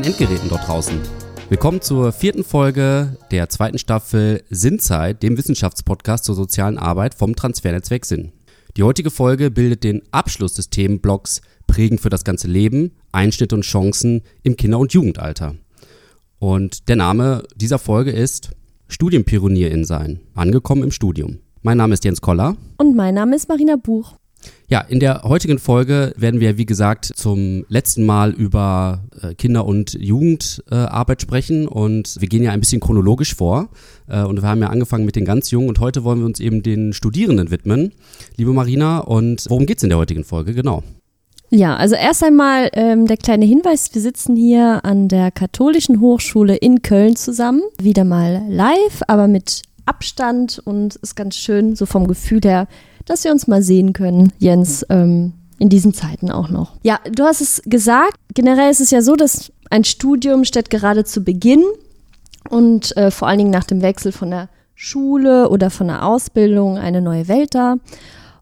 den Endgeräten dort draußen. Willkommen zur vierten Folge der zweiten Staffel Sinnzeit, dem Wissenschaftspodcast zur sozialen Arbeit vom Transfernetzwerk Sinn. Die heutige Folge bildet den Abschluss des Themenblocks Prägen für das ganze Leben, Einschnitte und Chancen im Kinder- und Jugendalter. Und der Name dieser Folge ist Studienpionierin sein, angekommen im Studium. Mein Name ist Jens Koller. Und mein Name ist Marina Buch. Ja, in der heutigen Folge werden wir, wie gesagt, zum letzten Mal über äh, Kinder- und Jugendarbeit sprechen und wir gehen ja ein bisschen chronologisch vor äh, und wir haben ja angefangen mit den ganz Jungen und heute wollen wir uns eben den Studierenden widmen. Liebe Marina, und worum geht's in der heutigen Folge? Genau. Ja, also erst einmal ähm, der kleine Hinweis, wir sitzen hier an der Katholischen Hochschule in Köln zusammen, wieder mal live, aber mit Abstand und ist ganz schön, so vom Gefühl her, dass wir uns mal sehen können, Jens, ähm, in diesen Zeiten auch noch. Ja, du hast es gesagt, generell ist es ja so, dass ein Studium steht gerade zu Beginn und äh, vor allen Dingen nach dem Wechsel von der Schule oder von der Ausbildung eine neue Welt da.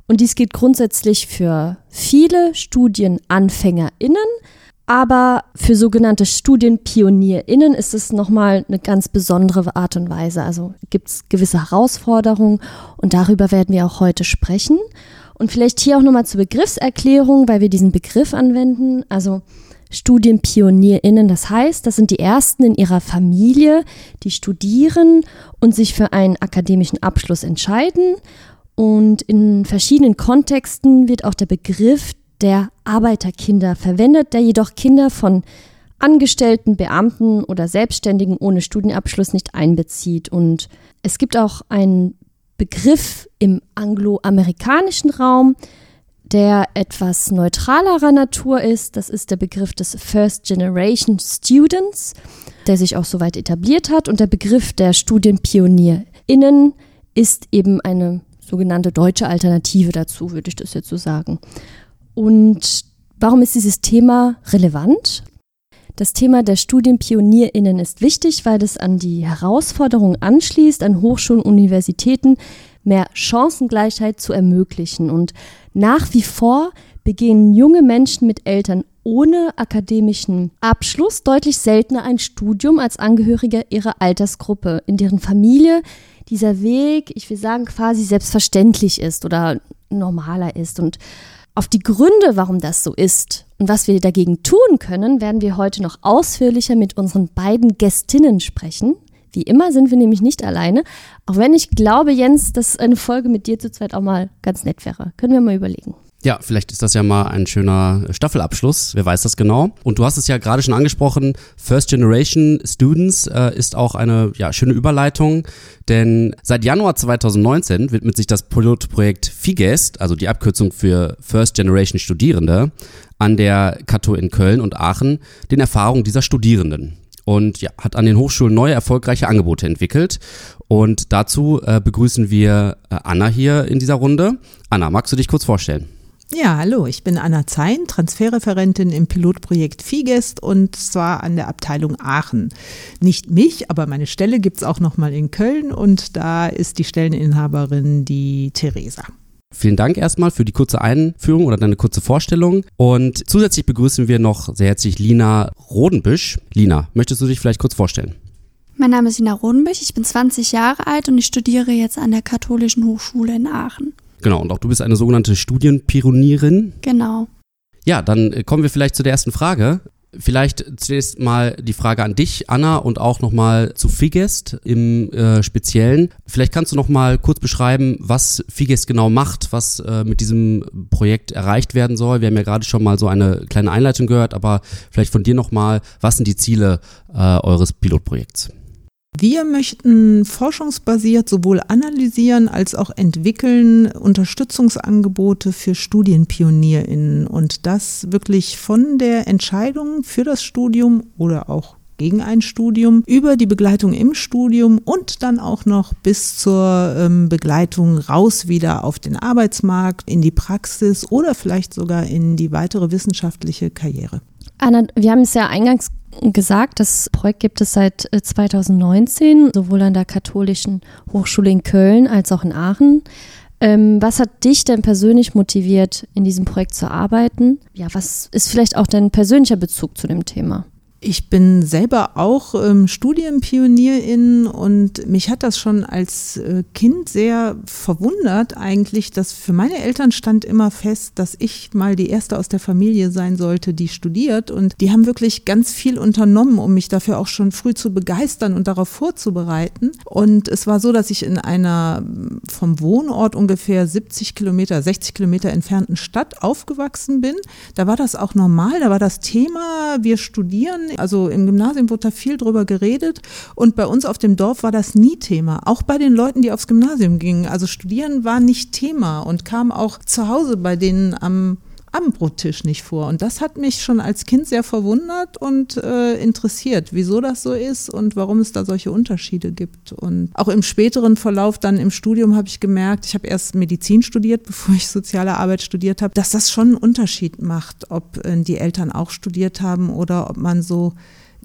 Und dies gilt grundsätzlich für viele StudienanfängerInnen, aber für sogenannte StudienpionierInnen ist es nochmal eine ganz besondere Art und Weise. Also gibt es gewisse Herausforderungen und darüber werden wir auch heute sprechen. Und vielleicht hier auch nochmal zur Begriffserklärung, weil wir diesen Begriff anwenden. Also StudienpionierInnen, das heißt, das sind die Ersten in ihrer Familie, die studieren und sich für einen akademischen Abschluss entscheiden. Und in verschiedenen Kontexten wird auch der Begriff der Arbeiterkinder verwendet, der jedoch Kinder von Angestellten, Beamten oder Selbstständigen ohne Studienabschluss nicht einbezieht. Und es gibt auch einen Begriff im angloamerikanischen Raum, der etwas neutralerer Natur ist. Das ist der Begriff des First Generation Students, der sich auch soweit etabliert hat. Und der Begriff der StudienpionierInnen ist eben eine sogenannte deutsche Alternative dazu, würde ich das jetzt so sagen. Und warum ist dieses Thema relevant? Das Thema der StudienpionierInnen ist wichtig, weil es an die Herausforderungen anschließt, an Hochschulen und Universitäten mehr Chancengleichheit zu ermöglichen. Und nach wie vor begehen junge Menschen mit Eltern ohne akademischen Abschluss deutlich seltener ein Studium als Angehörige ihrer Altersgruppe, in deren Familie dieser Weg, ich will sagen, quasi selbstverständlich ist oder normaler ist. Und auf die Gründe, warum das so ist und was wir dagegen tun können, werden wir heute noch ausführlicher mit unseren beiden Gästinnen sprechen. Wie immer sind wir nämlich nicht alleine, auch wenn ich glaube, Jens, dass eine Folge mit dir zu zweit auch mal ganz nett wäre. Können wir mal überlegen. Ja, vielleicht ist das ja mal ein schöner Staffelabschluss, wer weiß das genau. Und du hast es ja gerade schon angesprochen, First Generation Students äh, ist auch eine ja, schöne Überleitung, denn seit Januar 2019 widmet sich das Pilotprojekt FIGEST, also die Abkürzung für First Generation Studierende, an der Kato in Köln und Aachen den Erfahrungen dieser Studierenden und ja, hat an den Hochschulen neue erfolgreiche Angebote entwickelt. Und dazu äh, begrüßen wir äh, Anna hier in dieser Runde. Anna, magst du dich kurz vorstellen? Ja, hallo, ich bin Anna Zein, Transferreferentin im Pilotprojekt FIGEST und zwar an der Abteilung Aachen. Nicht mich, aber meine Stelle gibt es auch nochmal in Köln und da ist die Stelleninhaberin die Theresa. Vielen Dank erstmal für die kurze Einführung oder deine kurze Vorstellung. Und zusätzlich begrüßen wir noch sehr herzlich Lina Rodenbüsch. Lina, möchtest du dich vielleicht kurz vorstellen? Mein Name ist Lina Rodenbüsch, ich bin 20 Jahre alt und ich studiere jetzt an der Katholischen Hochschule in Aachen. Genau, und auch du bist eine sogenannte Studienpionierin. Genau. Ja, dann äh, kommen wir vielleicht zu der ersten Frage. Vielleicht zunächst mal die Frage an dich, Anna, und auch nochmal zu Figest im äh, Speziellen. Vielleicht kannst du nochmal kurz beschreiben, was Figest genau macht, was äh, mit diesem Projekt erreicht werden soll. Wir haben ja gerade schon mal so eine kleine Einleitung gehört, aber vielleicht von dir nochmal, was sind die Ziele äh, eures Pilotprojekts? Wir möchten forschungsbasiert sowohl analysieren als auch entwickeln Unterstützungsangebote für Studienpionierinnen und das wirklich von der Entscheidung für das Studium oder auch gegen ein Studium, über die Begleitung im Studium und dann auch noch bis zur ähm, Begleitung raus wieder auf den Arbeitsmarkt, in die Praxis oder vielleicht sogar in die weitere wissenschaftliche Karriere. Anna, wir haben es ja eingangs gesagt, das Projekt gibt es seit 2019, äh, sowohl an der Katholischen Hochschule in Köln als auch in Aachen. Ähm, was hat dich denn persönlich motiviert, in diesem Projekt zu arbeiten? Ja, was ist vielleicht auch dein persönlicher Bezug zu dem Thema? Ich bin selber auch ähm, Studienpionierin und mich hat das schon als äh, Kind sehr verwundert eigentlich, dass für meine Eltern stand immer fest, dass ich mal die erste aus der Familie sein sollte, die studiert und die haben wirklich ganz viel unternommen, um mich dafür auch schon früh zu begeistern und darauf vorzubereiten. Und es war so, dass ich in einer vom Wohnort ungefähr 70 Kilometer, 60 Kilometer entfernten Stadt aufgewachsen bin. Da war das auch normal, da war das Thema, wir studieren also im Gymnasium wurde da viel drüber geredet und bei uns auf dem Dorf war das nie Thema. Auch bei den Leuten, die aufs Gymnasium gingen. Also studieren war nicht Thema und kam auch zu Hause bei denen am Abendbrottisch nicht vor. Und das hat mich schon als Kind sehr verwundert und äh, interessiert, wieso das so ist und warum es da solche Unterschiede gibt. Und auch im späteren Verlauf dann im Studium habe ich gemerkt, ich habe erst Medizin studiert, bevor ich soziale Arbeit studiert habe, dass das schon einen Unterschied macht, ob äh, die Eltern auch studiert haben oder ob man so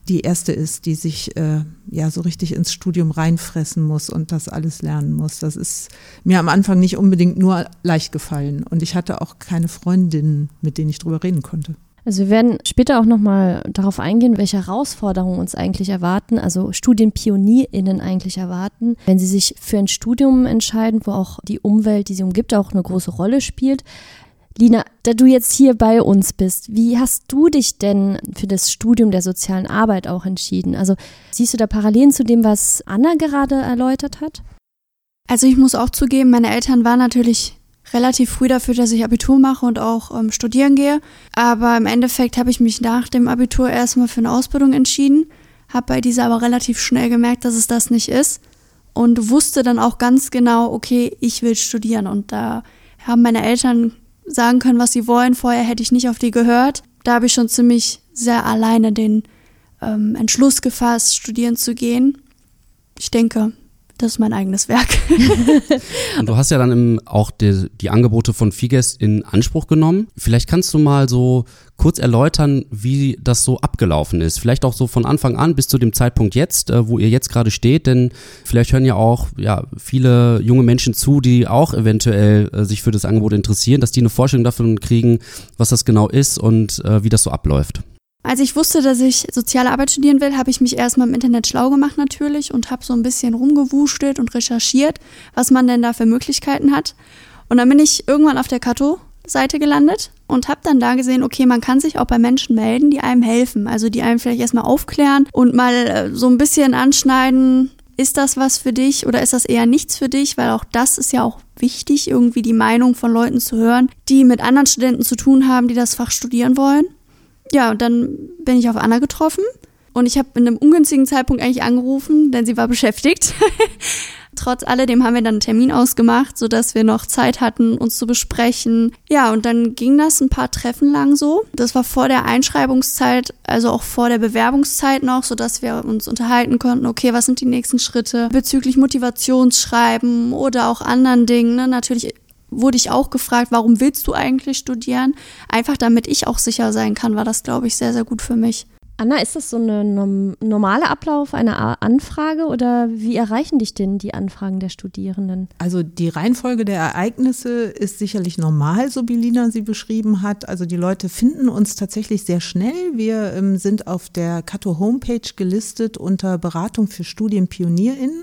die erste ist, die sich äh, ja so richtig ins Studium reinfressen muss und das alles lernen muss. Das ist mir am Anfang nicht unbedingt nur leicht gefallen und ich hatte auch keine Freundinnen, mit denen ich drüber reden konnte. Also wir werden später auch nochmal darauf eingehen, welche Herausforderungen uns eigentlich erwarten, also StudienpionierInnen eigentlich erwarten, wenn sie sich für ein Studium entscheiden, wo auch die Umwelt, die sie umgibt, auch eine große Rolle spielt. Lina, da du jetzt hier bei uns bist, wie hast du dich denn für das Studium der sozialen Arbeit auch entschieden? Also siehst du da Parallelen zu dem, was Anna gerade erläutert hat? Also ich muss auch zugeben, meine Eltern waren natürlich relativ früh dafür, dass ich Abitur mache und auch ähm, studieren gehe. Aber im Endeffekt habe ich mich nach dem Abitur erstmal für eine Ausbildung entschieden, habe bei dieser aber relativ schnell gemerkt, dass es das nicht ist und wusste dann auch ganz genau, okay, ich will studieren. Und da haben meine Eltern sagen können, was sie wollen. Vorher hätte ich nicht auf die gehört. Da habe ich schon ziemlich sehr alleine den ähm, Entschluss gefasst, studieren zu gehen. Ich denke, das ist mein eigenes Werk. Und du hast ja dann im, auch die, die Angebote von Figest in Anspruch genommen. Vielleicht kannst du mal so kurz erläutern, wie das so abgelaufen ist. Vielleicht auch so von Anfang an bis zu dem Zeitpunkt jetzt, äh, wo ihr jetzt gerade steht, denn vielleicht hören ja auch ja, viele junge Menschen zu, die auch eventuell äh, sich für das Angebot interessieren, dass die eine Vorstellung davon kriegen, was das genau ist und äh, wie das so abläuft. Als ich wusste, dass ich soziale Arbeit studieren will, habe ich mich erstmal im Internet schlau gemacht natürlich und habe so ein bisschen rumgewuschelt und recherchiert, was man denn da für Möglichkeiten hat. Und dann bin ich irgendwann auf der Kato-Seite gelandet und habe dann da gesehen, okay, man kann sich auch bei Menschen melden, die einem helfen, also die einem vielleicht erstmal aufklären und mal äh, so ein bisschen anschneiden, ist das was für dich oder ist das eher nichts für dich, weil auch das ist ja auch wichtig, irgendwie die Meinung von Leuten zu hören, die mit anderen Studenten zu tun haben, die das Fach studieren wollen ja, und dann bin ich auf Anna getroffen und ich habe in einem ungünstigen Zeitpunkt eigentlich angerufen, denn sie war beschäftigt. Trotz alledem haben wir dann einen Termin ausgemacht, sodass wir noch Zeit hatten, uns zu besprechen. Ja, und dann ging das ein paar Treffen lang so. Das war vor der Einschreibungszeit, also auch vor der Bewerbungszeit noch, sodass wir uns unterhalten konnten, okay, was sind die nächsten Schritte bezüglich Motivationsschreiben oder auch anderen Dingen. Ne? Natürlich wurde ich auch gefragt, warum willst du eigentlich studieren? Einfach damit ich auch sicher sein kann, war das, glaube ich, sehr, sehr gut für mich. Anna, ist das so ein normaler Ablauf einer Anfrage oder wie erreichen dich denn die Anfragen der Studierenden? Also die Reihenfolge der Ereignisse ist sicherlich normal, so wie Lina sie beschrieben hat. Also die Leute finden uns tatsächlich sehr schnell. Wir ähm, sind auf der Kato Homepage gelistet unter Beratung für StudienpionierInnen.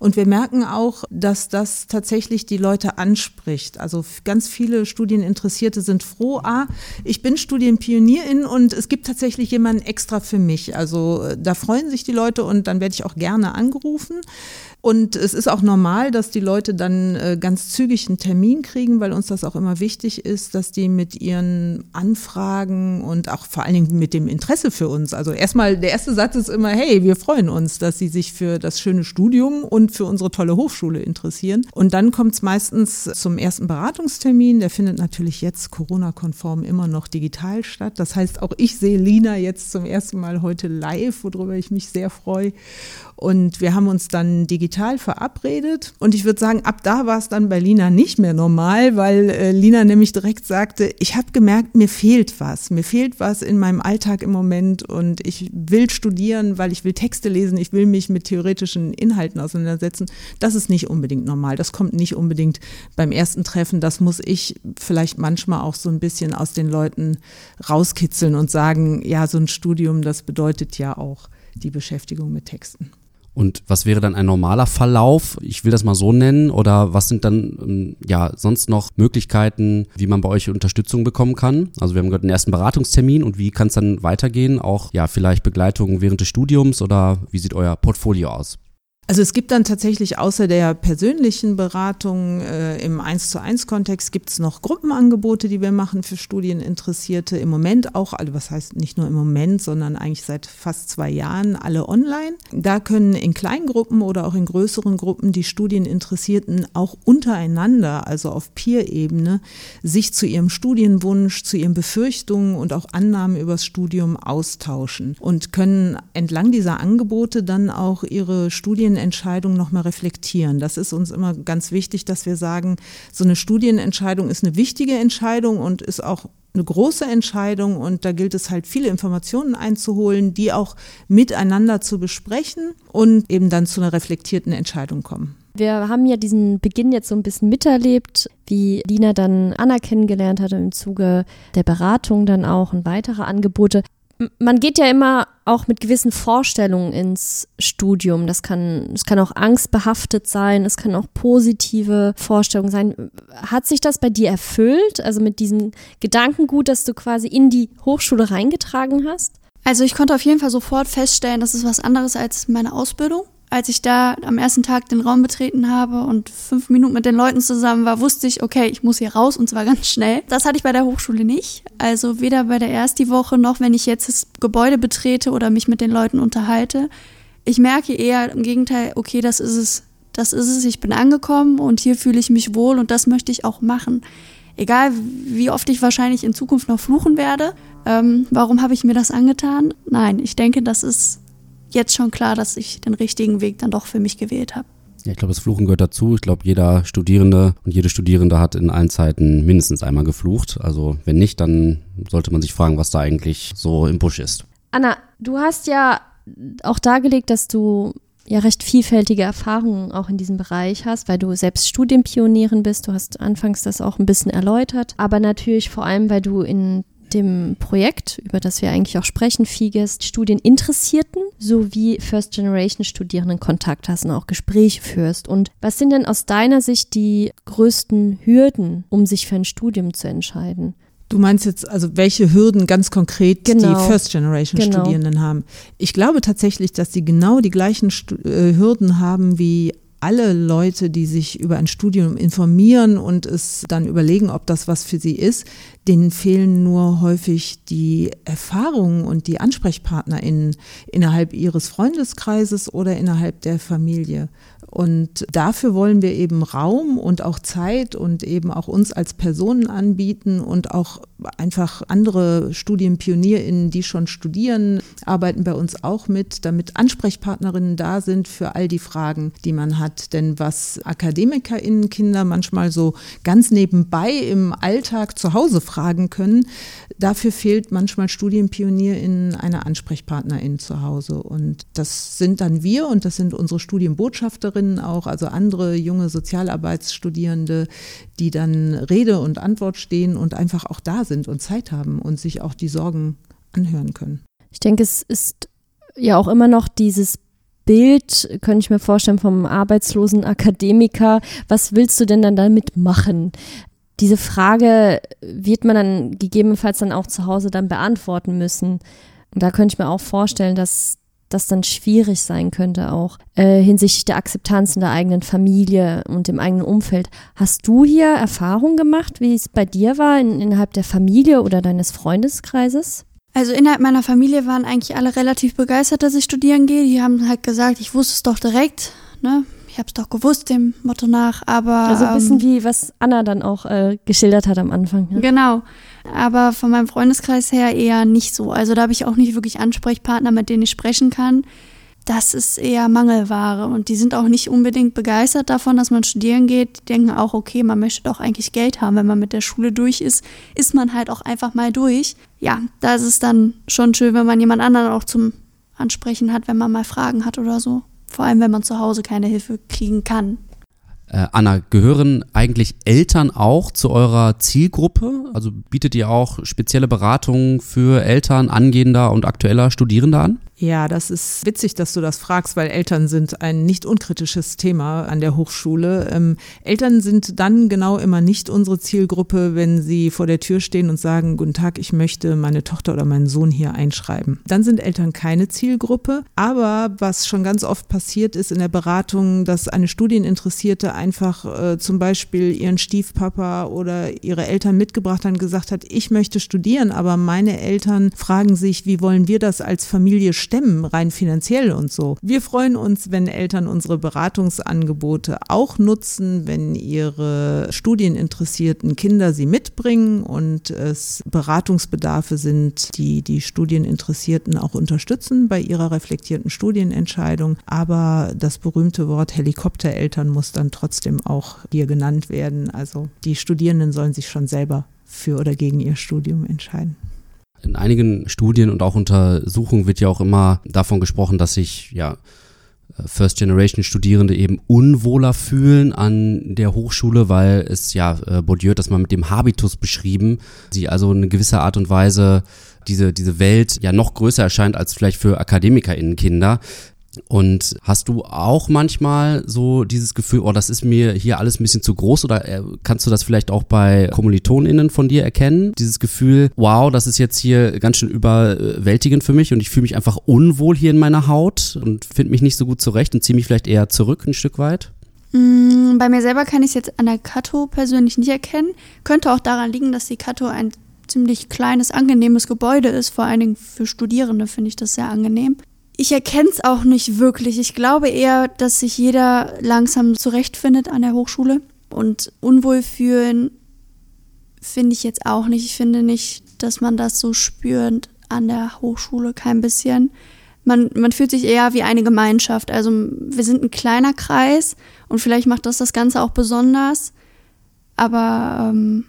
Und wir merken auch, dass das tatsächlich die Leute anspricht. Also ganz viele Studieninteressierte sind froh, ah, ich bin Studienpionierin und es gibt tatsächlich jemanden extra für mich. Also äh, da freuen sich die Leute und dann werde ich auch gerne angerufen. Und es ist auch normal, dass die Leute dann äh, ganz zügig einen Termin kriegen, weil uns das auch immer wichtig ist, dass die mit ihren Anfragen und auch vor allen Dingen mit dem Interesse für uns, also erstmal der erste Satz ist immer, hey, wir freuen uns, dass sie sich für das schöne Studium und für unsere tolle Hochschule interessieren. Und dann kommt es meistens zum ersten Beratungstermin. Der findet natürlich jetzt Corona-konform immer noch digital statt. Das heißt, auch ich sehe Lina jetzt zum ersten Mal heute live, worüber ich mich sehr freue. Und wir haben uns dann digital verabredet. Und ich würde sagen, ab da war es dann bei Lina nicht mehr normal, weil äh, Lina nämlich direkt sagte, ich habe gemerkt, mir fehlt was. Mir fehlt was in meinem Alltag im Moment und ich will studieren, weil ich will Texte lesen, ich will mich mit theoretischen Inhalten auseinandersetzen. Das ist nicht unbedingt normal. Das kommt nicht unbedingt beim ersten Treffen. Das muss ich vielleicht manchmal auch so ein bisschen aus den Leuten rauskitzeln und sagen, ja, so ein Studium, das bedeutet ja auch die Beschäftigung mit Texten. Und was wäre dann ein normaler Verlauf? Ich will das mal so nennen. Oder was sind dann ähm, ja sonst noch Möglichkeiten, wie man bei euch Unterstützung bekommen kann? Also wir haben gerade einen ersten Beratungstermin und wie kann es dann weitergehen? Auch ja vielleicht Begleitung während des Studiums oder wie sieht euer Portfolio aus? Also es gibt dann tatsächlich außer der persönlichen Beratung äh, im 1 zu 1 Kontext gibt es noch Gruppenangebote, die wir machen für Studieninteressierte. Im Moment auch, also was heißt nicht nur im Moment, sondern eigentlich seit fast zwei Jahren alle online. Da können in kleinen Gruppen oder auch in größeren Gruppen die Studieninteressierten auch untereinander, also auf Peer-Ebene, sich zu ihrem Studienwunsch, zu ihren Befürchtungen und auch Annahmen übers Studium austauschen und können entlang dieser Angebote dann auch ihre Studien Studienentscheidung nochmal reflektieren. Das ist uns immer ganz wichtig, dass wir sagen, so eine Studienentscheidung ist eine wichtige Entscheidung und ist auch eine große Entscheidung und da gilt es halt viele Informationen einzuholen, die auch miteinander zu besprechen und eben dann zu einer reflektierten Entscheidung kommen. Wir haben ja diesen Beginn jetzt so ein bisschen miterlebt, wie Lina dann Anna kennengelernt hatte im Zuge der Beratung dann auch und weitere Angebote man geht ja immer auch mit gewissen Vorstellungen ins Studium. Das kann, es kann auch angstbehaftet sein, es kann auch positive Vorstellungen sein. Hat sich das bei dir erfüllt? Also mit diesem Gedankengut, dass du quasi in die Hochschule reingetragen hast? Also ich konnte auf jeden Fall sofort feststellen, das ist was anderes als meine Ausbildung als ich da am ersten Tag den Raum betreten habe und fünf Minuten mit den Leuten zusammen war, wusste ich, okay, ich muss hier raus und zwar ganz schnell. Das hatte ich bei der Hochschule nicht. Also weder bei der ersten Woche noch, wenn ich jetzt das Gebäude betrete oder mich mit den Leuten unterhalte. Ich merke eher im Gegenteil, okay, das ist es, das ist es, ich bin angekommen und hier fühle ich mich wohl und das möchte ich auch machen. Egal, wie oft ich wahrscheinlich in Zukunft noch fluchen werde, ähm, warum habe ich mir das angetan? Nein, ich denke, das ist jetzt schon klar, dass ich den richtigen Weg dann doch für mich gewählt habe. Ja, ich glaube, das Fluchen gehört dazu. Ich glaube, jeder Studierende und jede Studierende hat in allen Zeiten mindestens einmal geflucht. Also wenn nicht, dann sollte man sich fragen, was da eigentlich so im Busch ist. Anna, du hast ja auch dargelegt, dass du ja recht vielfältige Erfahrungen auch in diesem Bereich hast, weil du selbst Studienpionierin bist. Du hast anfangs das auch ein bisschen erläutert, aber natürlich vor allem, weil du in dem Projekt, über das wir eigentlich auch sprechen, FIGES, Studieninteressierten sowie First Generation Studierenden Kontakt hast und auch Gespräche führst. Und was sind denn aus deiner Sicht die größten Hürden, um sich für ein Studium zu entscheiden? Du meinst jetzt also, welche Hürden ganz konkret genau. die First Generation genau. Studierenden haben? Ich glaube tatsächlich, dass sie genau die gleichen äh, Hürden haben wie alle Leute, die sich über ein Studium informieren und es dann überlegen, ob das was für sie ist, denen fehlen nur häufig die Erfahrungen und die AnsprechpartnerInnen innerhalb ihres Freundeskreises oder innerhalb der Familie. Und dafür wollen wir eben Raum und auch Zeit und eben auch uns als Personen anbieten und auch einfach andere StudienpionierInnen, die schon studieren, arbeiten bei uns auch mit, damit Ansprechpartnerinnen da sind für all die Fragen, die man hat. Denn was AkademikerInnen Kinder manchmal so ganz nebenbei im Alltag zu Hause fragen können, dafür fehlt manchmal StudienpionierInnen eine Ansprechpartnerin zu Hause. Und das sind dann wir und das sind unsere Studienbotschafterinnen auch, also andere junge Sozialarbeitsstudierende, die dann Rede und Antwort stehen und einfach auch da sind und Zeit haben und sich auch die Sorgen anhören können. Ich denke, es ist ja auch immer noch dieses Bild, könnte ich mir vorstellen, vom arbeitslosen Akademiker. Was willst du denn dann damit machen? Diese Frage wird man dann gegebenenfalls dann auch zu Hause dann beantworten müssen. Und da könnte ich mir auch vorstellen, dass das dann schwierig sein könnte, auch äh, hinsichtlich der Akzeptanz in der eigenen Familie und im eigenen Umfeld. Hast du hier Erfahrung gemacht, wie es bei dir war, in, innerhalb der Familie oder deines Freundeskreises? Also innerhalb meiner Familie waren eigentlich alle relativ begeistert, dass ich studieren gehe. Die haben halt gesagt, ich wusste es doch direkt. Ne? Ich habe es doch gewusst, dem Motto nach, aber. Also ein bisschen ähm, wie was Anna dann auch äh, geschildert hat am Anfang. Ja? Genau. Aber von meinem Freundeskreis her eher nicht so. Also da habe ich auch nicht wirklich Ansprechpartner, mit denen ich sprechen kann. Das ist eher Mangelware. Und die sind auch nicht unbedingt begeistert davon, dass man studieren geht. Die denken auch, okay, man möchte doch eigentlich Geld haben. Wenn man mit der Schule durch ist, ist man halt auch einfach mal durch. Ja, da ist es dann schon schön, wenn man jemand anderen auch zum Ansprechen hat, wenn man mal Fragen hat oder so. Vor allem, wenn man zu Hause keine Hilfe kriegen kann. Äh, Anna, gehören eigentlich Eltern auch zu eurer Zielgruppe? Also bietet ihr auch spezielle Beratungen für Eltern angehender und aktueller Studierender an? Ja, das ist witzig, dass du das fragst, weil Eltern sind ein nicht unkritisches Thema an der Hochschule. Ähm, Eltern sind dann genau immer nicht unsere Zielgruppe, wenn sie vor der Tür stehen und sagen, guten Tag, ich möchte meine Tochter oder meinen Sohn hier einschreiben. Dann sind Eltern keine Zielgruppe. Aber was schon ganz oft passiert ist in der Beratung, dass eine Studieninteressierte einfach äh, zum Beispiel ihren Stiefpapa oder ihre Eltern mitgebracht hat und gesagt hat, ich möchte studieren, aber meine Eltern fragen sich, wie wollen wir das als Familie stemmen, rein finanziell und so. Wir freuen uns, wenn Eltern unsere Beratungsangebote auch nutzen, wenn ihre studieninteressierten Kinder sie mitbringen und es Beratungsbedarfe sind, die die Studieninteressierten auch unterstützen bei ihrer reflektierten Studienentscheidung. Aber das berühmte Wort Helikoptereltern muss dann trotzdem auch hier genannt werden. Also die Studierenden sollen sich schon selber für oder gegen ihr Studium entscheiden. In einigen Studien und auch Untersuchungen wird ja auch immer davon gesprochen, dass sich ja First Generation Studierende eben unwohler fühlen an der Hochschule, weil es ja äh, Bourdieu das mal mit dem Habitus beschrieben, sie also in gewisser Art und Weise diese diese Welt ja noch größer erscheint als vielleicht für AkademikerInnen Kinder. Und hast du auch manchmal so dieses Gefühl, oh, das ist mir hier alles ein bisschen zu groß oder äh, kannst du das vielleicht auch bei KommilitonInnen von dir erkennen? Dieses Gefühl, wow, das ist jetzt hier ganz schön überwältigend für mich und ich fühle mich einfach unwohl hier in meiner Haut und finde mich nicht so gut zurecht und ziehe mich vielleicht eher zurück ein Stück weit? Mm, bei mir selber kann ich es jetzt an der Kato persönlich nicht erkennen. Könnte auch daran liegen, dass die Kato ein ziemlich kleines, angenehmes Gebäude ist. Vor allen Dingen für Studierende finde ich das sehr angenehm. Ich erkenne es auch nicht wirklich. Ich glaube eher, dass sich jeder langsam zurechtfindet an der Hochschule. Und unwohl fühlen finde ich jetzt auch nicht. Ich finde nicht, dass man das so spürt an der Hochschule, kein bisschen. Man, man fühlt sich eher wie eine Gemeinschaft. Also wir sind ein kleiner Kreis und vielleicht macht das das Ganze auch besonders. Aber ähm,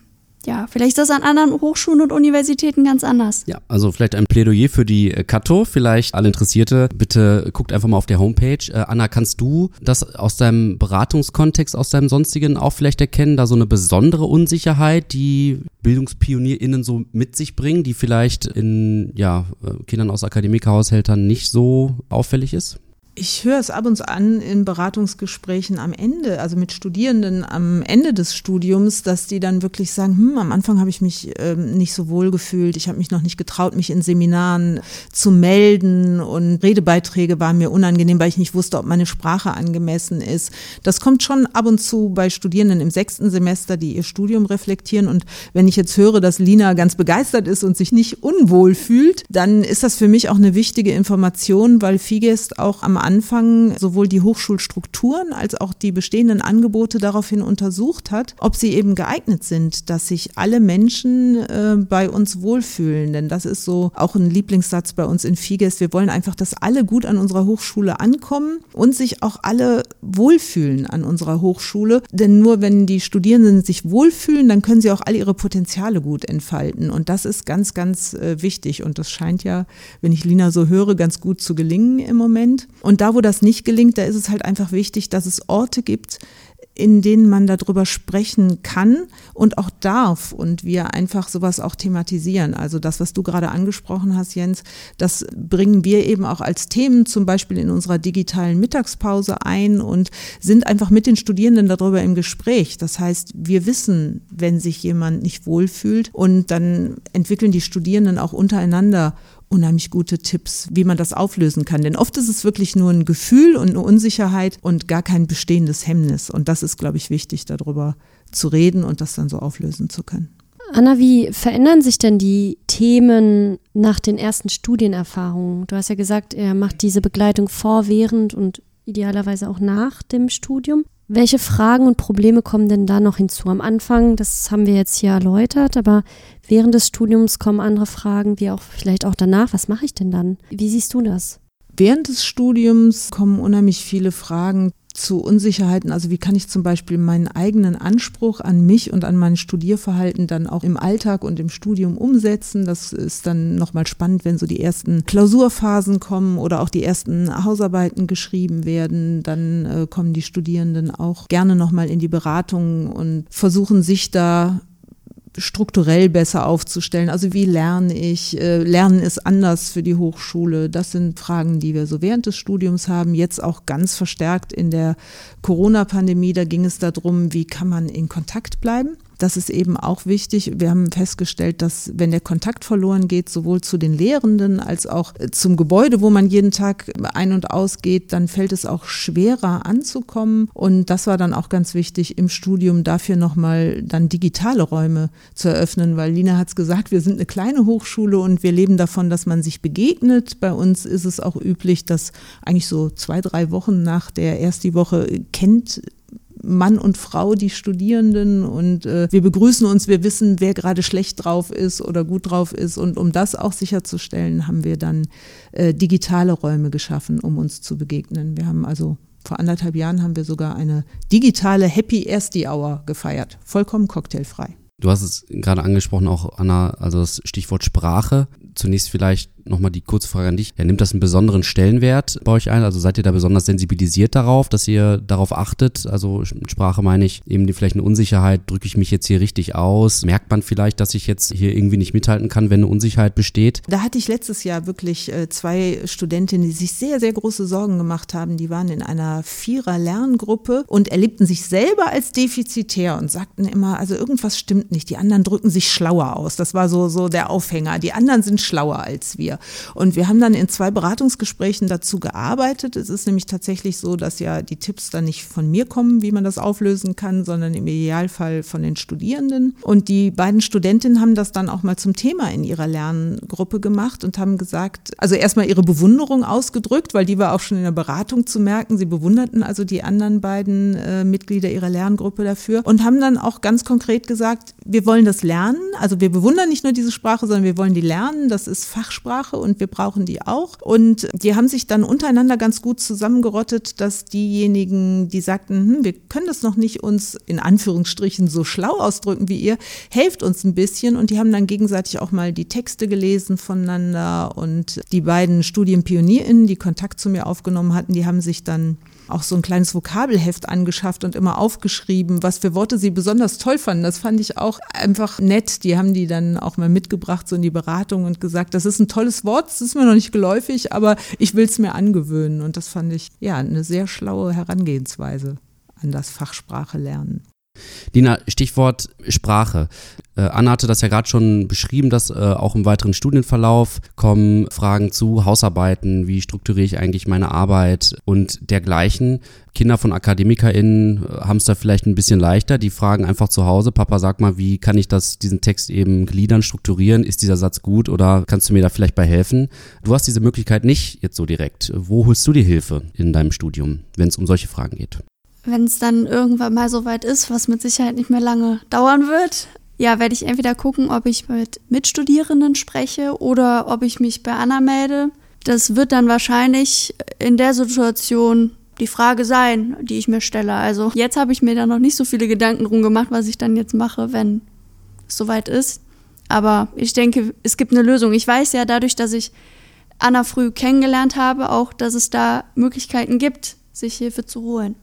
ja, vielleicht ist das an anderen Hochschulen und Universitäten ganz anders. Ja, also vielleicht ein Plädoyer für die äh, Kato, vielleicht alle Interessierte, bitte guckt einfach mal auf der Homepage. Äh, Anna, kannst du das aus deinem Beratungskontext, aus deinem sonstigen auch vielleicht erkennen, da so eine besondere Unsicherheit, die BildungspionierInnen so mit sich bringen, die vielleicht in ja, äh, Kindern aus Akademikerhaushältern nicht so auffällig ist? Ich höre es ab und zu an in Beratungsgesprächen am Ende, also mit Studierenden am Ende des Studiums, dass die dann wirklich sagen, hm, am Anfang habe ich mich ähm, nicht so wohl gefühlt, ich habe mich noch nicht getraut, mich in Seminaren zu melden. Und Redebeiträge waren mir unangenehm, weil ich nicht wusste, ob meine Sprache angemessen ist. Das kommt schon ab und zu bei Studierenden im sechsten Semester, die ihr Studium reflektieren. Und wenn ich jetzt höre, dass Lina ganz begeistert ist und sich nicht unwohl fühlt, dann ist das für mich auch eine wichtige Information, weil Figest auch am Anfang sowohl die Hochschulstrukturen als auch die bestehenden Angebote daraufhin untersucht hat, ob sie eben geeignet sind, dass sich alle Menschen äh, bei uns wohlfühlen. Denn das ist so auch ein Lieblingssatz bei uns in Figes. Wir wollen einfach, dass alle gut an unserer Hochschule ankommen und sich auch alle wohlfühlen an unserer Hochschule. Denn nur wenn die Studierenden sich wohlfühlen, dann können sie auch all ihre Potenziale gut entfalten. Und das ist ganz, ganz äh, wichtig. Und das scheint ja, wenn ich Lina so höre, ganz gut zu gelingen im Moment. Und und da, wo das nicht gelingt, da ist es halt einfach wichtig, dass es Orte gibt, in denen man darüber sprechen kann und auch darf und wir einfach sowas auch thematisieren. Also das, was du gerade angesprochen hast, Jens, das bringen wir eben auch als Themen zum Beispiel in unserer digitalen Mittagspause ein und sind einfach mit den Studierenden darüber im Gespräch. Das heißt, wir wissen, wenn sich jemand nicht wohlfühlt und dann entwickeln die Studierenden auch untereinander unheimlich gute Tipps, wie man das auflösen kann. Denn oft ist es wirklich nur ein Gefühl und eine Unsicherheit und gar kein bestehendes Hemmnis. Und das ist, glaube ich, wichtig, darüber zu reden und das dann so auflösen zu können. Anna, wie verändern sich denn die Themen nach den ersten Studienerfahrungen? Du hast ja gesagt, er macht diese Begleitung vor, während und idealerweise auch nach dem Studium. Welche Fragen und Probleme kommen denn da noch hinzu? Am Anfang, das haben wir jetzt hier erläutert, aber während des Studiums kommen andere Fragen, wie auch vielleicht auch danach. Was mache ich denn dann? Wie siehst du das? Während des Studiums kommen unheimlich viele Fragen zu Unsicherheiten. Also wie kann ich zum Beispiel meinen eigenen Anspruch an mich und an mein Studierverhalten dann auch im Alltag und im Studium umsetzen. Das ist dann nochmal spannend, wenn so die ersten Klausurphasen kommen oder auch die ersten Hausarbeiten geschrieben werden. Dann äh, kommen die Studierenden auch gerne nochmal in die Beratung und versuchen sich da strukturell besser aufzustellen. Also wie lerne ich? Äh, Lernen ist anders für die Hochschule. Das sind Fragen, die wir so während des Studiums haben. Jetzt auch ganz verstärkt in der Corona-Pandemie. Da ging es darum, wie kann man in Kontakt bleiben das ist eben auch wichtig. Wir haben festgestellt, dass wenn der Kontakt verloren geht, sowohl zu den Lehrenden als auch äh, zum Gebäude, wo man jeden Tag ein- und ausgeht, dann fällt es auch schwerer anzukommen. Und das war dann auch ganz wichtig im Studium dafür nochmal dann digitale Räume zu eröffnen, weil Lina hat es gesagt, wir sind eine kleine Hochschule und wir leben davon, dass man sich begegnet. Bei uns ist es auch üblich, dass eigentlich so zwei, drei Wochen nach der ersten Woche kennt Mann und Frau, die Studierenden und äh, wir begrüßen uns, wir wissen, wer gerade schlecht drauf ist oder gut drauf ist und um das auch sicherzustellen, haben wir dann äh, digitale Räume geschaffen, um uns zu begegnen. Wir haben also vor anderthalb Jahren haben wir sogar eine digitale Happy Ersti Hour gefeiert, vollkommen cocktailfrei. Du hast es gerade angesprochen, auch Anna, also das Stichwort Sprache. Zunächst vielleicht nochmal die kurze Frage an dich. Ja, nimmt das einen besonderen Stellenwert bei euch ein? Also seid ihr da besonders sensibilisiert darauf, dass ihr darauf achtet? Also Sprache meine ich eben vielleicht eine Unsicherheit. Drücke ich mich jetzt hier richtig aus? Merkt man vielleicht, dass ich jetzt hier irgendwie nicht mithalten kann, wenn eine Unsicherheit besteht? Da hatte ich letztes Jahr wirklich äh, zwei Studentinnen, die sich sehr, sehr große Sorgen gemacht haben. Die waren in einer Vierer-Lerngruppe und erlebten sich selber als defizitär und sagten immer, also irgendwas stimmt nicht. Die anderen drücken sich schlauer aus. Das war so, so der Aufhänger. Die anderen sind schlauer als wir wir. Und wir haben dann in zwei Beratungsgesprächen dazu gearbeitet. Es ist nämlich tatsächlich so, dass ja die Tipps dann nicht von mir kommen, wie man das auflösen kann, sondern im Idealfall von den Studierenden. Und die beiden Studentinnen haben das dann auch mal zum Thema in ihrer Lerngruppe gemacht und haben gesagt, also erstmal ihre Bewunderung ausgedrückt, weil die war auch schon in der Beratung zu merken. Sie bewunderten also die anderen beiden äh, Mitglieder ihrer Lerngruppe dafür und haben dann auch ganz konkret gesagt, wir wollen das lernen. Also wir bewundern nicht nur diese Sprache, sondern wir wollen die lernen. Das ist Fachsprache Sprache und wir brauchen die auch. Und die haben sich dann untereinander ganz gut zusammengerottet, dass diejenigen, die sagten, hm, wir können das noch nicht uns in Anführungsstrichen so schlau ausdrücken wie ihr, helft uns ein bisschen. Und die haben dann gegenseitig auch mal die Texte gelesen voneinander und die beiden Studienpionierinnen, die Kontakt zu mir aufgenommen hatten, die haben sich dann auch so ein kleines Vokabelheft angeschafft und immer aufgeschrieben, was für Worte sie besonders toll fanden. Das fand ich auch einfach nett. Die haben die dann auch mal mitgebracht, so in die Beratung und gesagt, das ist ein tolles Wort, das ist mir noch nicht geläufig, aber ich will es mir angewöhnen. Und das fand ich ja eine sehr schlaue Herangehensweise an das Fachsprache lernen. Dina, Stichwort Sprache. Äh, Anna hatte das ja gerade schon beschrieben, dass äh, auch im weiteren Studienverlauf kommen Fragen zu Hausarbeiten, wie strukturiere ich eigentlich meine Arbeit und dergleichen. Kinder von AkademikerInnen äh, haben es da vielleicht ein bisschen leichter. Die fragen einfach zu Hause, Papa, sag mal, wie kann ich das, diesen Text eben gliedern, strukturieren? Ist dieser Satz gut oder kannst du mir da vielleicht bei helfen? Du hast diese Möglichkeit nicht jetzt so direkt. Wo holst du die Hilfe in deinem Studium, wenn es um solche Fragen geht? Wenn es dann irgendwann mal so weit ist, was mit Sicherheit nicht mehr lange dauern wird, ja, werde ich entweder gucken, ob ich mit Mitstudierenden spreche oder ob ich mich bei Anna melde. Das wird dann wahrscheinlich in der Situation die Frage sein, die ich mir stelle. Also jetzt habe ich mir da noch nicht so viele Gedanken drum gemacht, was ich dann jetzt mache, wenn es soweit ist. Aber ich denke, es gibt eine Lösung. Ich weiß ja dadurch, dass ich Anna früh kennengelernt habe, auch, dass es da Möglichkeiten gibt, sich Hilfe zu holen.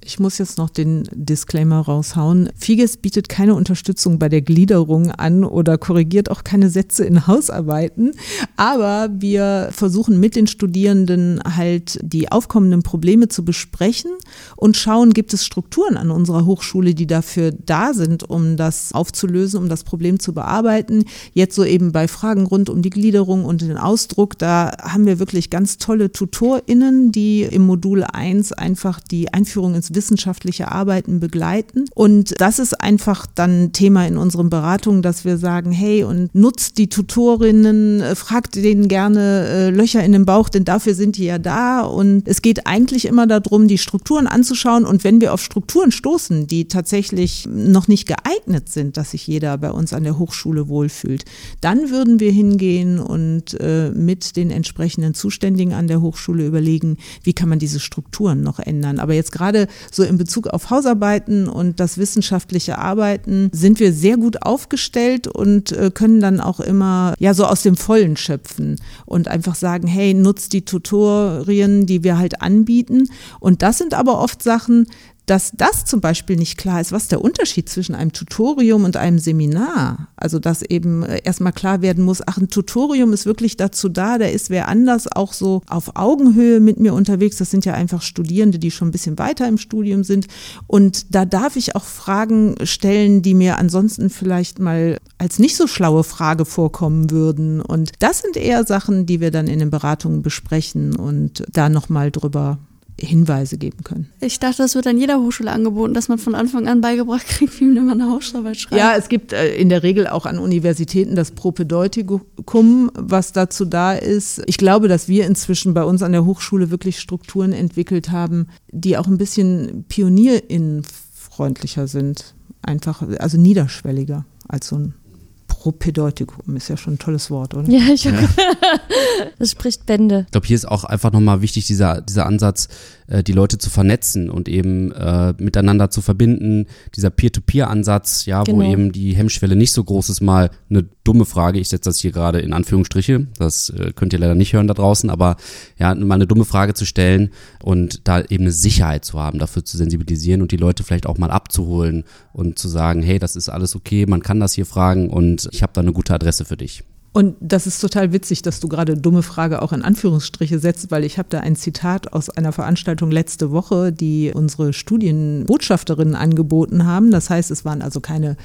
Ich muss jetzt noch den Disclaimer raushauen. Figes bietet keine Unterstützung bei der Gliederung an oder korrigiert auch keine Sätze in Hausarbeiten. Aber wir versuchen mit den Studierenden halt die aufkommenden Probleme zu besprechen und schauen, gibt es Strukturen an unserer Hochschule, die dafür da sind, um das aufzulösen, um das Problem zu bearbeiten. Jetzt so eben bei Fragen rund um die Gliederung und den Ausdruck, da haben wir wirklich ganz tolle TutorInnen, die im Modul 1 einfach die Einführung ins wissenschaftliche Arbeiten begleiten. Und das ist einfach dann Thema in unseren Beratungen, dass wir sagen, hey, und nutzt die Tutorinnen, äh, fragt denen gerne äh, Löcher in den Bauch, denn dafür sind die ja da. Und es geht eigentlich immer darum, die Strukturen anzuschauen. Und wenn wir auf Strukturen stoßen, die tatsächlich noch nicht geeignet sind, dass sich jeder bei uns an der Hochschule wohlfühlt, dann würden wir hingehen und äh, mit den entsprechenden Zuständigen an der Hochschule überlegen, wie kann man diese Strukturen noch ändern. Aber jetzt gerade so in Bezug auf Hausarbeiten und das wissenschaftliche Arbeiten sind wir sehr gut aufgestellt und äh, können dann auch immer ja so aus dem Vollen schöpfen und einfach sagen, hey, nutzt die Tutorien, die wir halt anbieten. Und das sind aber oft Sachen, dass das zum Beispiel nicht klar ist, was der Unterschied zwischen einem Tutorium und einem Seminar, also dass eben äh, erstmal klar werden muss, ach, ein Tutorium ist wirklich dazu da, da ist wer anders auch so auf Augenhöhe mit mir unterwegs, das sind ja einfach Studierende, die schon ein bisschen weiter im Studium sind. Und da darf ich auch Fragen stellen, die mir ansonsten vielleicht mal als nicht so schlaue Frage vorkommen würden. Und das sind eher Sachen, die wir dann in den Beratungen besprechen und da nochmal drüber Hinweise geben können. Ich dachte, das wird an jeder Hochschule angeboten, dass man von Anfang an beigebracht kriegt, wie man eine Hausarbeit schreibt. Ja, es gibt äh, in der Regel auch an Universitäten das Propedeutikum, was dazu da ist. Ich glaube, dass wir inzwischen bei uns an der Hochschule wirklich Strukturen entwickelt haben, die auch ein bisschen pionierinnenfreundlicher sind. Einfach, also niederschwelliger als so ein Propedeutikum ist ja schon ein tolles Wort, oder? Ja, ich ja. das spricht Bände. Ich glaube, hier ist auch einfach nochmal wichtig, dieser, dieser Ansatz, äh, die Leute zu vernetzen und eben äh, miteinander zu verbinden. Dieser Peer-to-Peer-Ansatz, ja, genau. wo eben die Hemmschwelle nicht so groß ist, mal eine dumme Frage, ich setze das hier gerade in Anführungsstriche, das äh, könnt ihr leider nicht hören da draußen, aber ja, mal eine dumme Frage zu stellen und da eben eine Sicherheit zu haben, dafür zu sensibilisieren und die Leute vielleicht auch mal abzuholen und zu sagen, hey, das ist alles okay, man kann das hier fragen und ich habe da eine gute Adresse für dich. Und das ist total witzig, dass du gerade dumme Frage auch in Anführungsstriche setzt, weil ich habe da ein Zitat aus einer Veranstaltung letzte Woche, die unsere Studienbotschafterinnen angeboten haben. Das heißt, es waren also keine,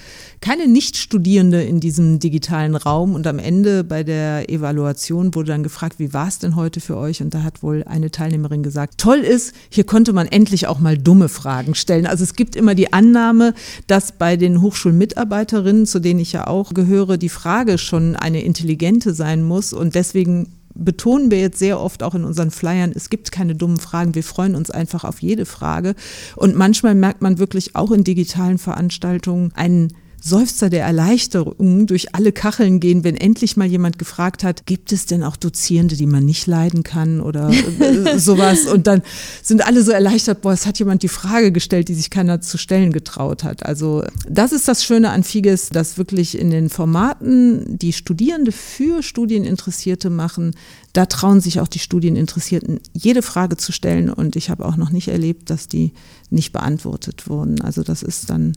keine Nichtstudierende in diesem digitalen Raum. Und am Ende bei der Evaluation wurde dann gefragt, wie war es denn heute für euch? Und da hat wohl eine Teilnehmerin gesagt, toll ist, hier konnte man endlich auch mal dumme Fragen stellen. Also es gibt immer die Annahme, dass bei den Hochschulmitarbeiterinnen, zu denen ich ja auch gehöre, die Frage schon eine intelligente intelligente sein muss. Und deswegen betonen wir jetzt sehr oft auch in unseren Flyern, es gibt keine dummen Fragen, wir freuen uns einfach auf jede Frage. Und manchmal merkt man wirklich auch in digitalen Veranstaltungen einen Seufzer der Erleichterung durch alle Kacheln gehen, wenn endlich mal jemand gefragt hat, gibt es denn auch Dozierende, die man nicht leiden kann oder äh, sowas? Und dann sind alle so erleichtert, boah, es hat jemand die Frage gestellt, die sich keiner zu stellen getraut hat. Also das ist das Schöne an Figes, dass wirklich in den Formaten, die Studierende für Studieninteressierte machen, da trauen sich auch die Studieninteressierten, jede Frage zu stellen. Und ich habe auch noch nicht erlebt, dass die nicht beantwortet wurden. Also das ist dann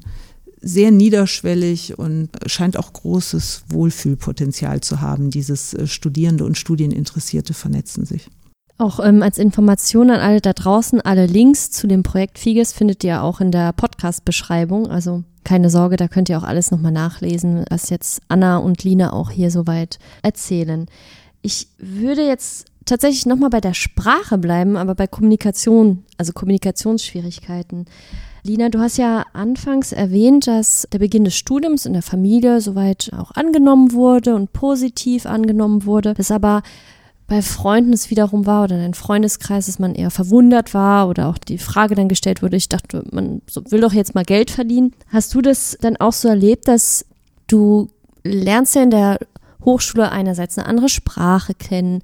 sehr niederschwellig und scheint auch großes Wohlfühlpotenzial zu haben. Dieses äh, Studierende und Studieninteressierte vernetzen sich. Auch ähm, als Information an alle da draußen, alle Links zu dem Projekt Figes findet ihr auch in der Podcast-Beschreibung. Also keine Sorge, da könnt ihr auch alles nochmal nachlesen, was jetzt Anna und Lina auch hier soweit erzählen. Ich würde jetzt tatsächlich nochmal bei der Sprache bleiben, aber bei Kommunikation, also Kommunikationsschwierigkeiten. Lina, du hast ja anfangs erwähnt, dass der Beginn des Studiums in der Familie soweit auch angenommen wurde und positiv angenommen wurde, dass aber bei Freunden es wiederum war oder in einem Freundeskreis, dass man eher verwundert war oder auch die Frage dann gestellt wurde, ich dachte, man will doch jetzt mal Geld verdienen. Hast du das dann auch so erlebt, dass du lernst ja in der Hochschule einerseits eine andere Sprache kennen,